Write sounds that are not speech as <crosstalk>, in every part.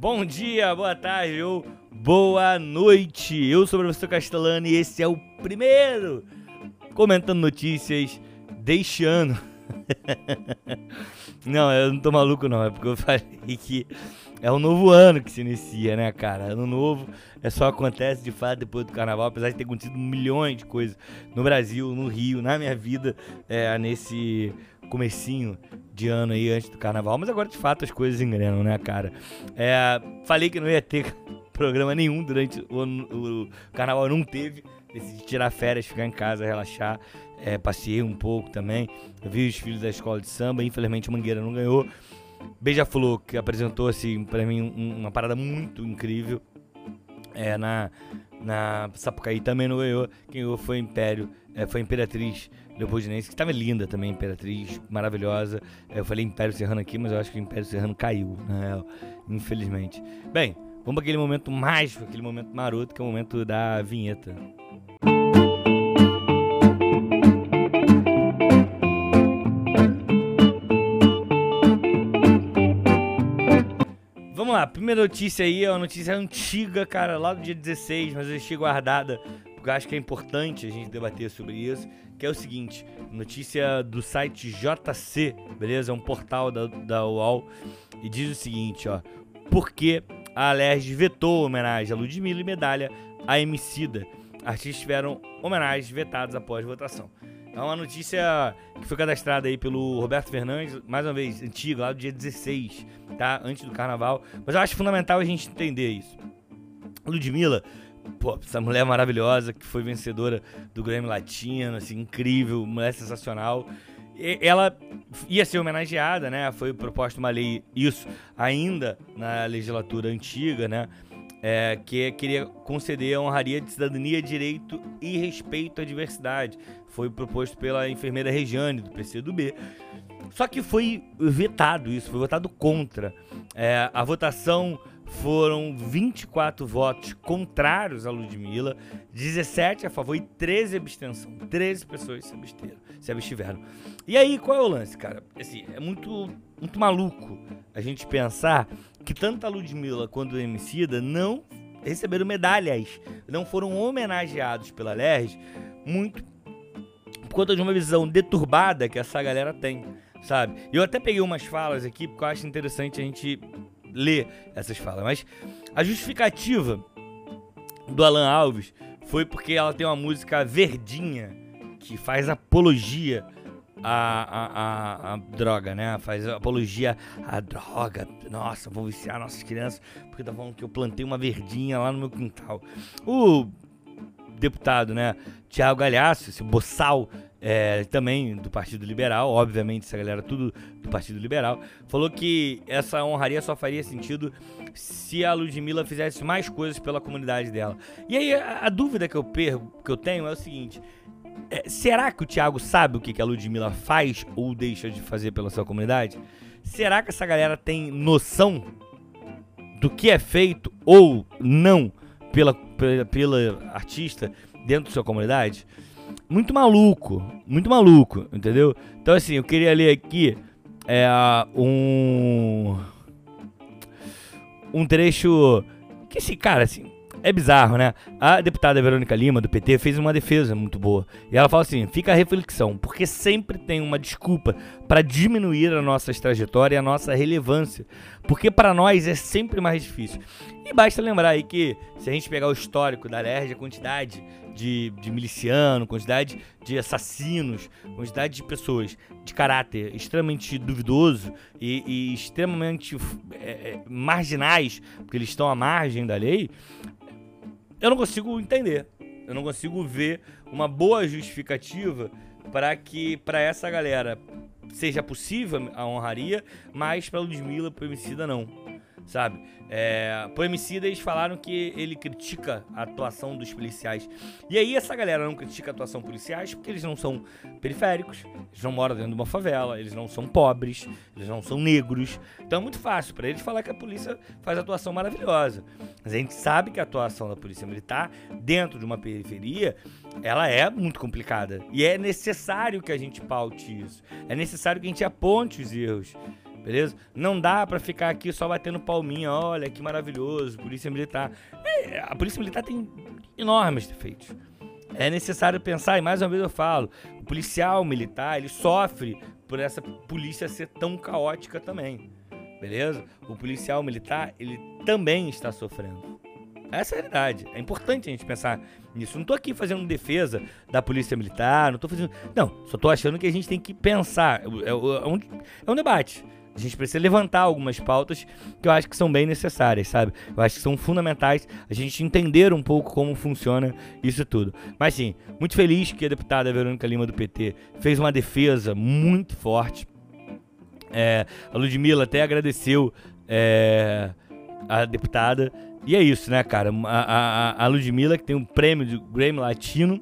Bom dia, boa tarde ou boa noite. Eu sou o professor Castellano e esse é o primeiro comentando notícias deste ano. <laughs> não, eu não tô maluco não, é porque eu falei que é um novo ano que se inicia, né, cara? Ano novo é só acontece de fato depois do carnaval, apesar de ter acontecido milhões de coisas no Brasil, no Rio, na minha vida, é, nesse comecinho de ano aí antes do carnaval, mas agora de fato as coisas engrenam, né, cara? É, falei que não ia ter <laughs> programa nenhum durante o, o, carnaval, não teve. Decidi tirar férias, ficar em casa, relaxar. É, passei um pouco também. Eu vi os filhos da escola de samba. Infelizmente Mangueira não ganhou. Beija-Flor, que apresentou assim, para mim um, uma parada muito incrível. É, na, na Sapucaí também não ganhou. Quem ganhou foi Império, é, foi Imperatriz Leopoldinense, que estava linda também, Imperatriz, maravilhosa. Eu falei Império Serrano aqui, mas eu acho que o Império Serrano caiu, né? Infelizmente. Bem, vamos para aquele momento mágico, aquele momento maroto, que é o momento da vinheta. Vamos lá, primeira notícia aí é uma notícia antiga, cara, lá do dia 16, mas eu deixei guardada acho que é importante a gente debater sobre isso, que é o seguinte, notícia do site JC, beleza? É um portal da, da UOL, e diz o seguinte, ó, por que a Alerj vetou homenagem a Ludmilla e medalha a Emicida? Artistas tiveram homenagens vetadas após votação. É uma notícia que foi cadastrada aí pelo Roberto Fernandes, mais uma vez, antiga, lá do dia 16, tá? Antes do carnaval. Mas eu acho fundamental a gente entender isso. Ludmilla, pô, essa mulher maravilhosa que foi vencedora do Grammy Latino, assim, incrível, mulher sensacional. E ela ia ser homenageada, né? Foi proposta uma lei, isso ainda na legislatura antiga, né? é, que queria conceder a honraria de cidadania, direito e respeito à diversidade. Foi proposto pela enfermeira Regiane, do PCdoB. Só que foi vetado isso, foi votado contra. É, a votação foram 24 votos contrários a Ludmilla, 17 a favor e 13 abstenção. 13 pessoas se absteram, se abstiveram. E aí, qual é o lance, cara? Assim, é muito, muito maluco a gente pensar que tanto a Ludmilla quanto o Emicida não receberam medalhas, não foram homenageados pela LERJ, muito por conta de uma visão deturbada que essa galera tem, sabe? Eu até peguei umas falas aqui porque eu acho interessante a gente ler essas falas, mas a justificativa do Alan Alves foi porque ela tem uma música verdinha que faz apologia a, a, a, a, droga, né? Faz apologia à droga. Nossa, vou viciar nossas crianças porque tá falando que eu plantei uma verdinha lá no meu quintal. O deputado, né? Tiago Galhaço, esse boçal é, também do Partido Liberal, obviamente, essa galera tudo do Partido Liberal, falou que essa honraria só faria sentido se a Ludmilla fizesse mais coisas pela comunidade dela. E aí a, a dúvida que eu, pergo, que eu tenho é o seguinte: é, será que o Thiago sabe o que, que a Ludmilla faz ou deixa de fazer pela sua comunidade? Será que essa galera tem noção do que é feito ou não pela, pela, pela artista dentro da sua comunidade? Muito maluco, muito maluco, entendeu? Então, assim, eu queria ler aqui é, um. Um trecho que, esse cara, assim, é bizarro, né? A deputada Verônica Lima, do PT, fez uma defesa muito boa. E ela fala assim: fica a reflexão, porque sempre tem uma desculpa para diminuir a nossa trajetória e a nossa relevância. Porque para nós é sempre mais difícil. E basta lembrar aí que, se a gente pegar o histórico da LERJ, a quantidade de, de miliciano, quantidade de assassinos, quantidade de pessoas de caráter extremamente duvidoso e, e extremamente é, é marginais, porque eles estão à margem da lei, eu não consigo entender. Eu não consigo ver uma boa justificativa para que para essa galera seja possível a honraria, mas para Ludmilla e para Emicida não sabe? É, pro eles falaram que ele critica a atuação dos policiais. E aí essa galera não critica a atuação policiais porque eles não são periféricos, eles não moram dentro de uma favela, eles não são pobres, eles não são negros. Então é muito fácil para eles falar que a polícia faz atuação maravilhosa. Mas a gente sabe que a atuação da polícia militar dentro de uma periferia, ela é muito complicada. E é necessário que a gente paute isso. É necessário que a gente aponte os erros Beleza? Não dá pra ficar aqui só batendo palminha, olha que maravilhoso, polícia militar. É, a polícia militar tem enormes defeitos. É necessário pensar, e mais uma vez eu falo, o policial militar, ele sofre por essa polícia ser tão caótica também. Beleza? O policial militar, ele também está sofrendo. Essa é a realidade. É importante a gente pensar nisso. Não tô aqui fazendo defesa da polícia militar, não tô fazendo. Não, só tô achando que a gente tem que pensar. É, é, um, é um debate. A gente precisa levantar algumas pautas que eu acho que são bem necessárias, sabe? Eu acho que são fundamentais a gente entender um pouco como funciona isso tudo. Mas sim, muito feliz que a deputada Verônica Lima do PT fez uma defesa muito forte. É, a Ludmilla até agradeceu é, a deputada. E é isso, né, cara? A, a, a Ludmilla, que tem um prêmio de Grammy Latino,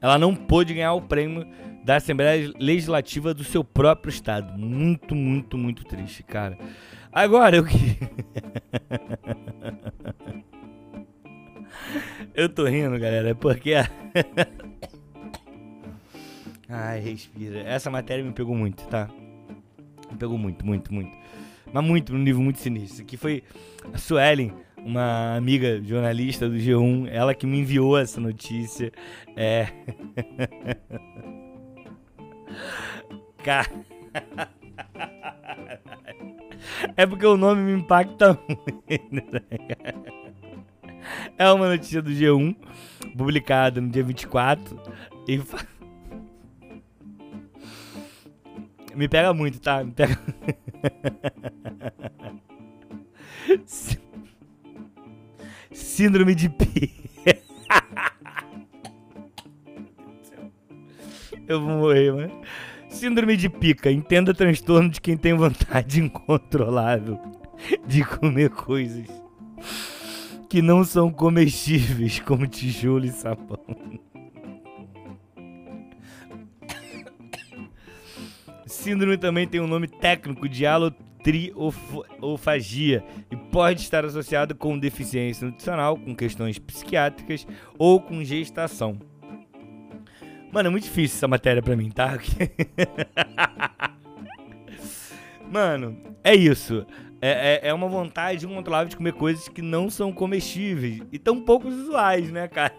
ela não pôde ganhar o prêmio da Assembleia Legislativa do seu próprio estado. Muito, muito, muito triste, cara. Agora eu que. <laughs> eu tô rindo, galera, é porque. <laughs> Ai, respira. Essa matéria me pegou muito, tá? Me pegou muito, muito, muito. Mas muito, num nível muito sinistro. Que foi a Suelen, uma amiga jornalista do G1, ela que me enviou essa notícia. É. <laughs> Cara. É porque o nome me impacta muito. Né, é uma notícia do G1, publicada no dia 24. E. Me pega muito, tá? Me pega. Síndrome de P. Eu vou morrer, mano. Síndrome de pica. Entenda transtorno de quem tem vontade <laughs> incontrolável de comer coisas que não são comestíveis, como tijolo e sabão. Síndrome também tem um nome técnico de alotriofagia e pode estar associado com deficiência nutricional, com questões psiquiátricas ou com gestação. Mano, é muito difícil essa matéria pra mim, tá? <laughs> Mano, é isso. É, é, é, uma vontade incontrolável de comer coisas que não são comestíveis e tão poucos usuais, né, cara?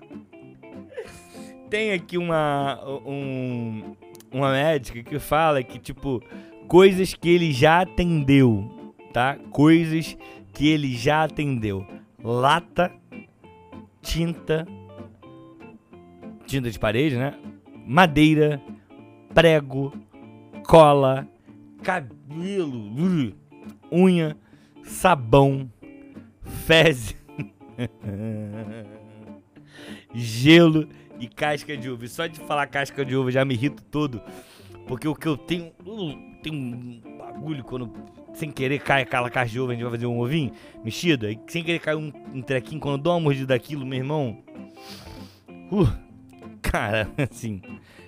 <laughs> Tem aqui uma, um, uma médica que fala que, tipo, coisas que ele já atendeu, tá? Coisas que ele já atendeu. Lata, tinta, tinta de parede, né? Madeira, prego, cola, cabelo, unha, sabão, fezes, <laughs> gelo e casca de uva. E só de falar casca de uva já me irrito todo. Porque o que eu tenho. Tem um bagulho quando sem querer cai aquela casca de uva, a gente vai fazer um ovinho mexido. Sem querer cai um, um trequinho. Quando eu dou uma mordida daquilo, meu irmão. Uh, Cara, <laughs> assim.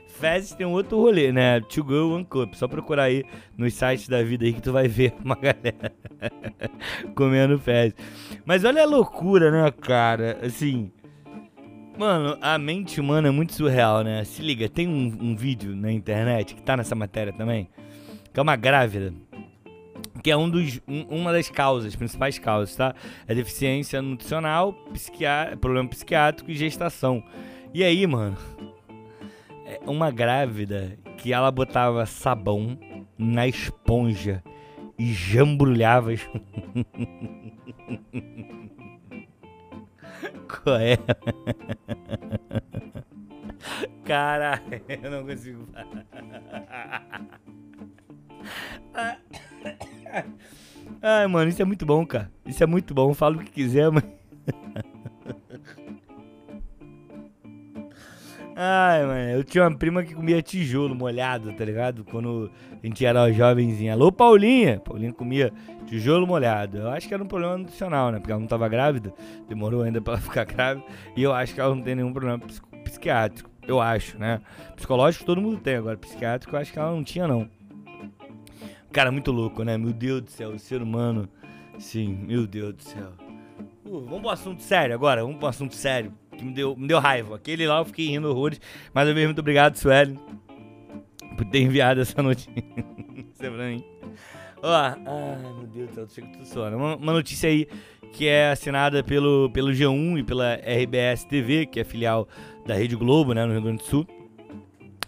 Fezes tem um outro rolê, né? To Go One Cup. Só procurar aí nos sites da vida aí que tu vai ver <laughs> uma galera <laughs> comendo fezes. Mas olha a loucura, né, cara? Assim. Mano, a mente humana é muito surreal, né? Se liga, tem um, um vídeo na internet que tá nessa matéria também. Que é uma grávida que é um dos, um, uma das causas, principais causas, tá? É deficiência nutricional, psiquiá problema psiquiátrico e gestação. E aí, mano, é uma grávida que ela botava sabão na esponja e jambrulhava. <laughs> Qual é? Caralho, eu não consigo Ai, mano, isso é muito bom, cara. Isso é muito bom. Fala o que quiser, mas. Ai, mano, eu tinha uma prima que comia tijolo molhado, tá ligado? Quando a gente era jovenzinha. Alô, Paulinha! Paulinha comia tijolo molhado. Eu acho que era um problema nutricional, né? Porque ela não tava grávida, demorou ainda pra ela <laughs> ficar grávida. E eu acho que ela não tem nenhum problema psiquiátrico. Eu acho, né? Psicológico todo mundo tem, agora psiquiátrico eu acho que ela não tinha, não. Cara, muito louco, né? Meu Deus do céu, o ser humano. Sim, meu Deus do céu. Uh, vamos pro assunto sério agora, vamos pro assunto sério me deu, me deu raiva. Aquele lá eu fiquei rindo horrores. Mas eu mesmo muito obrigado, Sueli, por ter enviado essa notícia. <laughs> pra mim. Ó, ai meu Deus do céu, chega tudo sono. Uma, uma notícia aí que é assinada pelo, pelo G1 e pela RBS TV, que é filial da Rede Globo, né, no Rio Grande do Sul.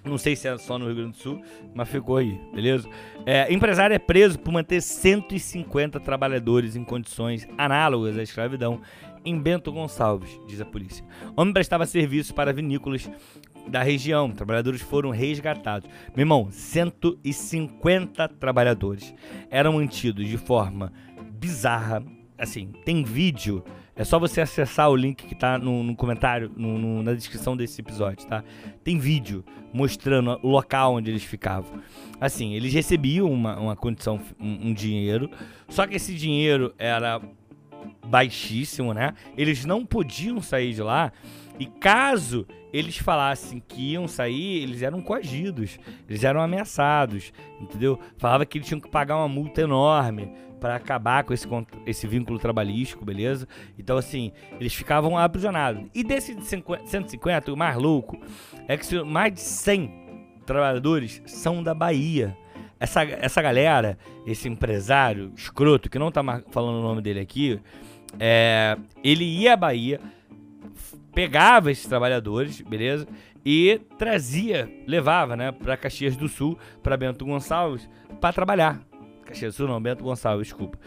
Não sei se é só no Rio Grande do Sul, mas ficou aí, beleza? É, empresário é preso por manter 150 trabalhadores em condições análogas à escravidão em Bento Gonçalves, diz a polícia. O homem prestava serviços para vinícolas da região. Trabalhadores foram resgatados. Meu irmão, 150 trabalhadores eram mantidos de forma bizarra. Assim, tem vídeo. É só você acessar o link que tá no, no comentário, no, no, na descrição desse episódio, tá? Tem vídeo mostrando o local onde eles ficavam. Assim, eles recebiam uma, uma condição, um, um dinheiro, só que esse dinheiro era baixíssimo, né? Eles não podiam sair de lá e caso eles falassem que iam sair, eles eram coagidos, eles eram ameaçados, entendeu? Falava que eles tinham que pagar uma multa enorme para acabar com esse, esse vínculo trabalhístico, beleza? Então, assim, eles ficavam aprisionados. E desses 150, o mais louco é que mais de 100 trabalhadores são da Bahia. Essa, essa galera, esse empresário escroto, que não tá falando o nome dele aqui, é, ele ia à Bahia pegava esses trabalhadores, beleza? E trazia, levava, né, para Caxias do Sul, para Bento Gonçalves, para trabalhar. Caxias do Sul não, Bento Gonçalves, desculpa.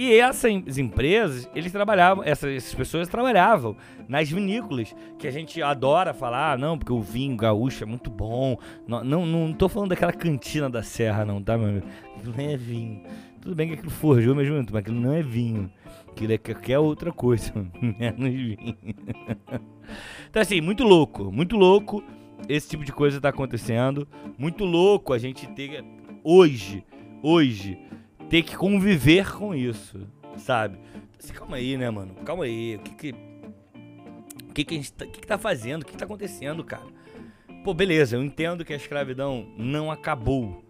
E essas empresas, eles trabalhavam, essas, essas, pessoas trabalhavam nas vinícolas, que a gente adora falar, não, porque o vinho gaúcho é muito bom. Não, não, não tô falando daquela cantina da serra, não, tá, meu amigo? Aquilo não é vinho. Tudo bem que aquilo forjou mesmo, mas aquilo não é vinho. Aquilo é qualquer outra coisa, <laughs> menos vinho. Então, assim, muito louco, muito louco esse tipo de coisa tá acontecendo. Muito louco a gente ter, hoje, hoje, ter que conviver com isso, sabe? Assim, calma aí, né, mano? Calma aí. O que que. O que que, a gente tá, o que, que tá fazendo? O que, que tá acontecendo, cara? Pô, beleza, eu entendo que a escravidão não acabou.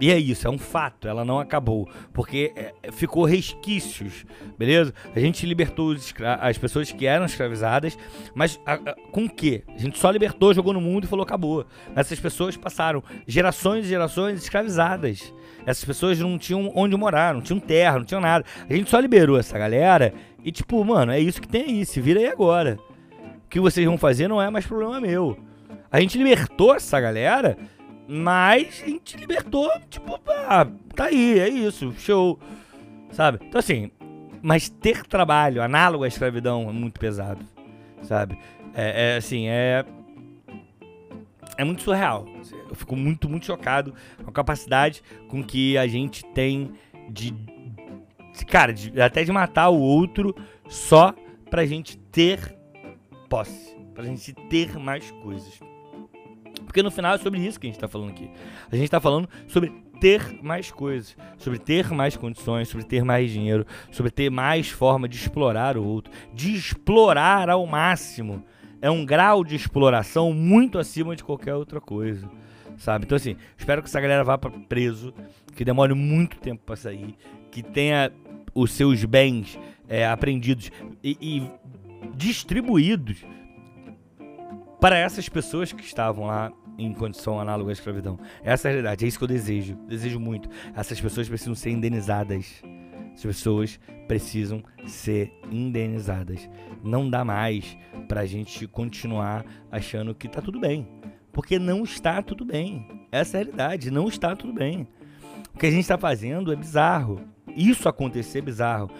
E é isso, é um fato, ela não acabou. Porque é, ficou resquícios, beleza? A gente libertou as pessoas que eram escravizadas, mas a, a, com o quê? A gente só libertou, jogou no mundo e falou acabou. Essas pessoas passaram gerações e gerações escravizadas. Essas pessoas não tinham onde morar, não tinham terra, não tinham nada. A gente só liberou essa galera e, tipo, mano, é isso que tem aí, se vira aí agora. O que vocês vão fazer não é mais problema meu. A gente libertou essa galera mas a gente libertou, tipo, ah, tá aí, é isso, show. Sabe? Então assim, mas ter trabalho análogo à escravidão é muito pesado, sabe? É, é assim, é. É muito surreal. Eu fico muito, muito chocado com a capacidade com que a gente tem de. Cara, de, até de matar o outro só pra gente ter posse. Pra gente ter mais coisas. Porque no final é sobre isso que a gente está falando aqui. A gente está falando sobre ter mais coisas, sobre ter mais condições, sobre ter mais dinheiro, sobre ter mais forma de explorar o outro, de explorar ao máximo. É um grau de exploração muito acima de qualquer outra coisa, sabe? Então assim, espero que essa galera vá para preso, que demore muito tempo para sair, que tenha os seus bens é, apreendidos e, e distribuídos para essas pessoas que estavam lá em condição análoga à escravidão. Essa é a realidade, é isso que eu desejo. Desejo muito. Essas pessoas precisam ser indenizadas. As pessoas precisam ser indenizadas. Não dá mais pra gente continuar achando que tá tudo bem. Porque não está tudo bem. Essa é a realidade, não está tudo bem. O que a gente está fazendo é bizarro. Isso acontecer é bizarro.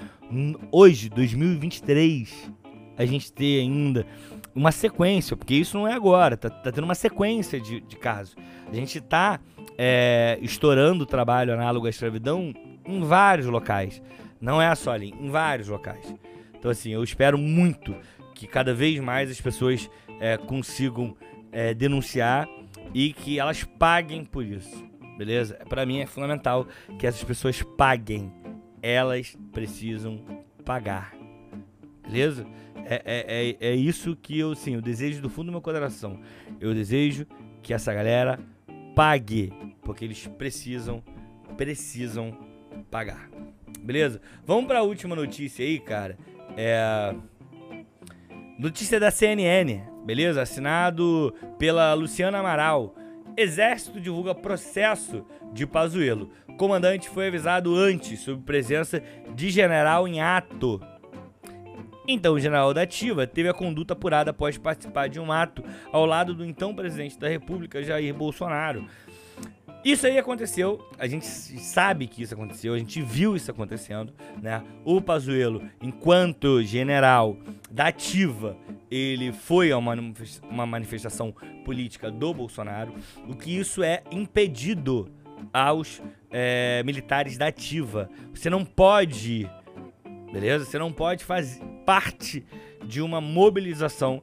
Hoje, 2023, a gente ter ainda uma sequência, porque isso não é agora, tá, tá tendo uma sequência de, de casos. A gente tá é, estourando o trabalho análogo à escravidão em vários locais. Não é só ali, em vários locais. Então, assim, eu espero muito que cada vez mais as pessoas é, consigam é, denunciar e que elas paguem por isso, beleza? Para mim é fundamental que essas pessoas paguem. Elas precisam pagar, beleza? É, é, é, é, isso que eu, sim, eu desejo do fundo do meu coração. Eu desejo que essa galera pague, porque eles precisam, precisam pagar. Beleza? Vamos para a última notícia aí, cara. É notícia da CNN, beleza? Assinado pela Luciana Amaral. Exército divulga processo de Pazuello. Comandante foi avisado antes sobre presença de general em ato. Então, o general da Ativa teve a conduta apurada após participar de um ato ao lado do então presidente da República, Jair Bolsonaro. Isso aí aconteceu, a gente sabe que isso aconteceu, a gente viu isso acontecendo, né? O Pazuello, enquanto general da ativa, ele foi a uma, uma manifestação política do Bolsonaro, o que isso é impedido aos é, militares da ativa. Você não pode, beleza? Você não pode fazer parte de uma mobilização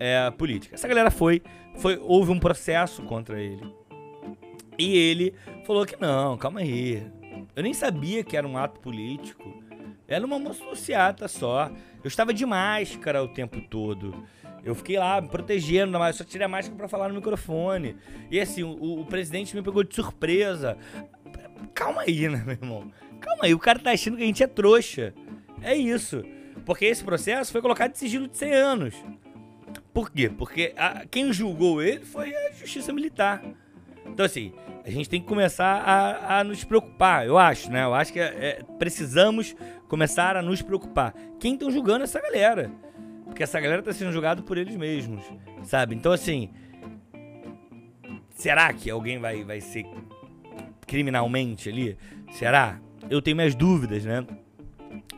é, política. Essa galera foi, foi, houve um processo contra ele e ele falou que não, calma aí. Eu nem sabia que era um ato político. Era uma motocicleta só. Eu estava de máscara o tempo todo. Eu fiquei lá me protegendo, mas só tirei a máscara para falar no microfone. E assim, o, o, presidente me pegou de surpresa. Calma aí, né, meu irmão? Calma aí, o cara tá achando que a gente é trouxa. É isso. Porque esse processo foi colocado de sigilo de 100 anos. Por quê? Porque a, quem julgou ele foi a justiça militar. Então, assim, a gente tem que começar a, a nos preocupar, eu acho, né? Eu acho que é, precisamos começar a nos preocupar. Quem estão julgando essa galera? Porque essa galera está sendo julgada por eles mesmos, sabe? Então, assim, será que alguém vai, vai ser criminalmente ali? Será? Eu tenho minhas dúvidas, né?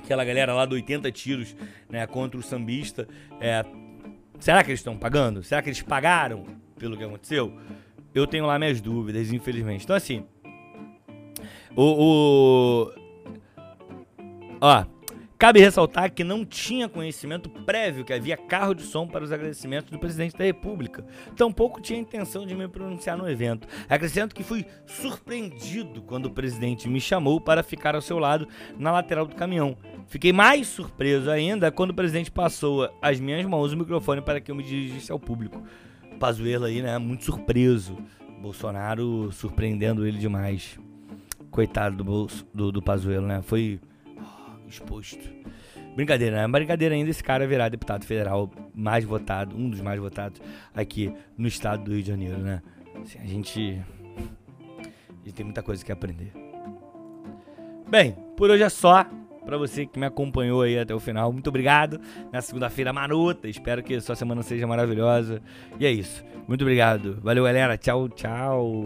Aquela galera lá do 80 tiros, né, contra o sambista, é, será que eles estão pagando? Será que eles pagaram pelo que aconteceu? Eu tenho lá minhas dúvidas, infelizmente. Então, assim. O. o... Ó. Cabe ressaltar que não tinha conhecimento prévio que havia carro de som para os agradecimentos do presidente da República. Tampouco tinha intenção de me pronunciar no evento. Acrescento que fui surpreendido quando o presidente me chamou para ficar ao seu lado na lateral do caminhão. Fiquei mais surpreso ainda quando o presidente passou as minhas mãos no microfone para que eu me dirigisse ao público. Pazuello aí, né? Muito surpreso. Bolsonaro surpreendendo ele demais. Coitado do, do, do Pazuello, né? Foi oh, exposto. Brincadeira, né? Brincadeira ainda esse cara virar deputado federal mais votado, um dos mais votados aqui no estado do Rio de Janeiro, né? Assim, a gente. A gente tem muita coisa que aprender. Bem, por hoje é só para você que me acompanhou aí até o final. Muito obrigado. Na segunda-feira marota. Espero que sua semana seja maravilhosa. E é isso. Muito obrigado. Valeu, galera. Tchau, tchau.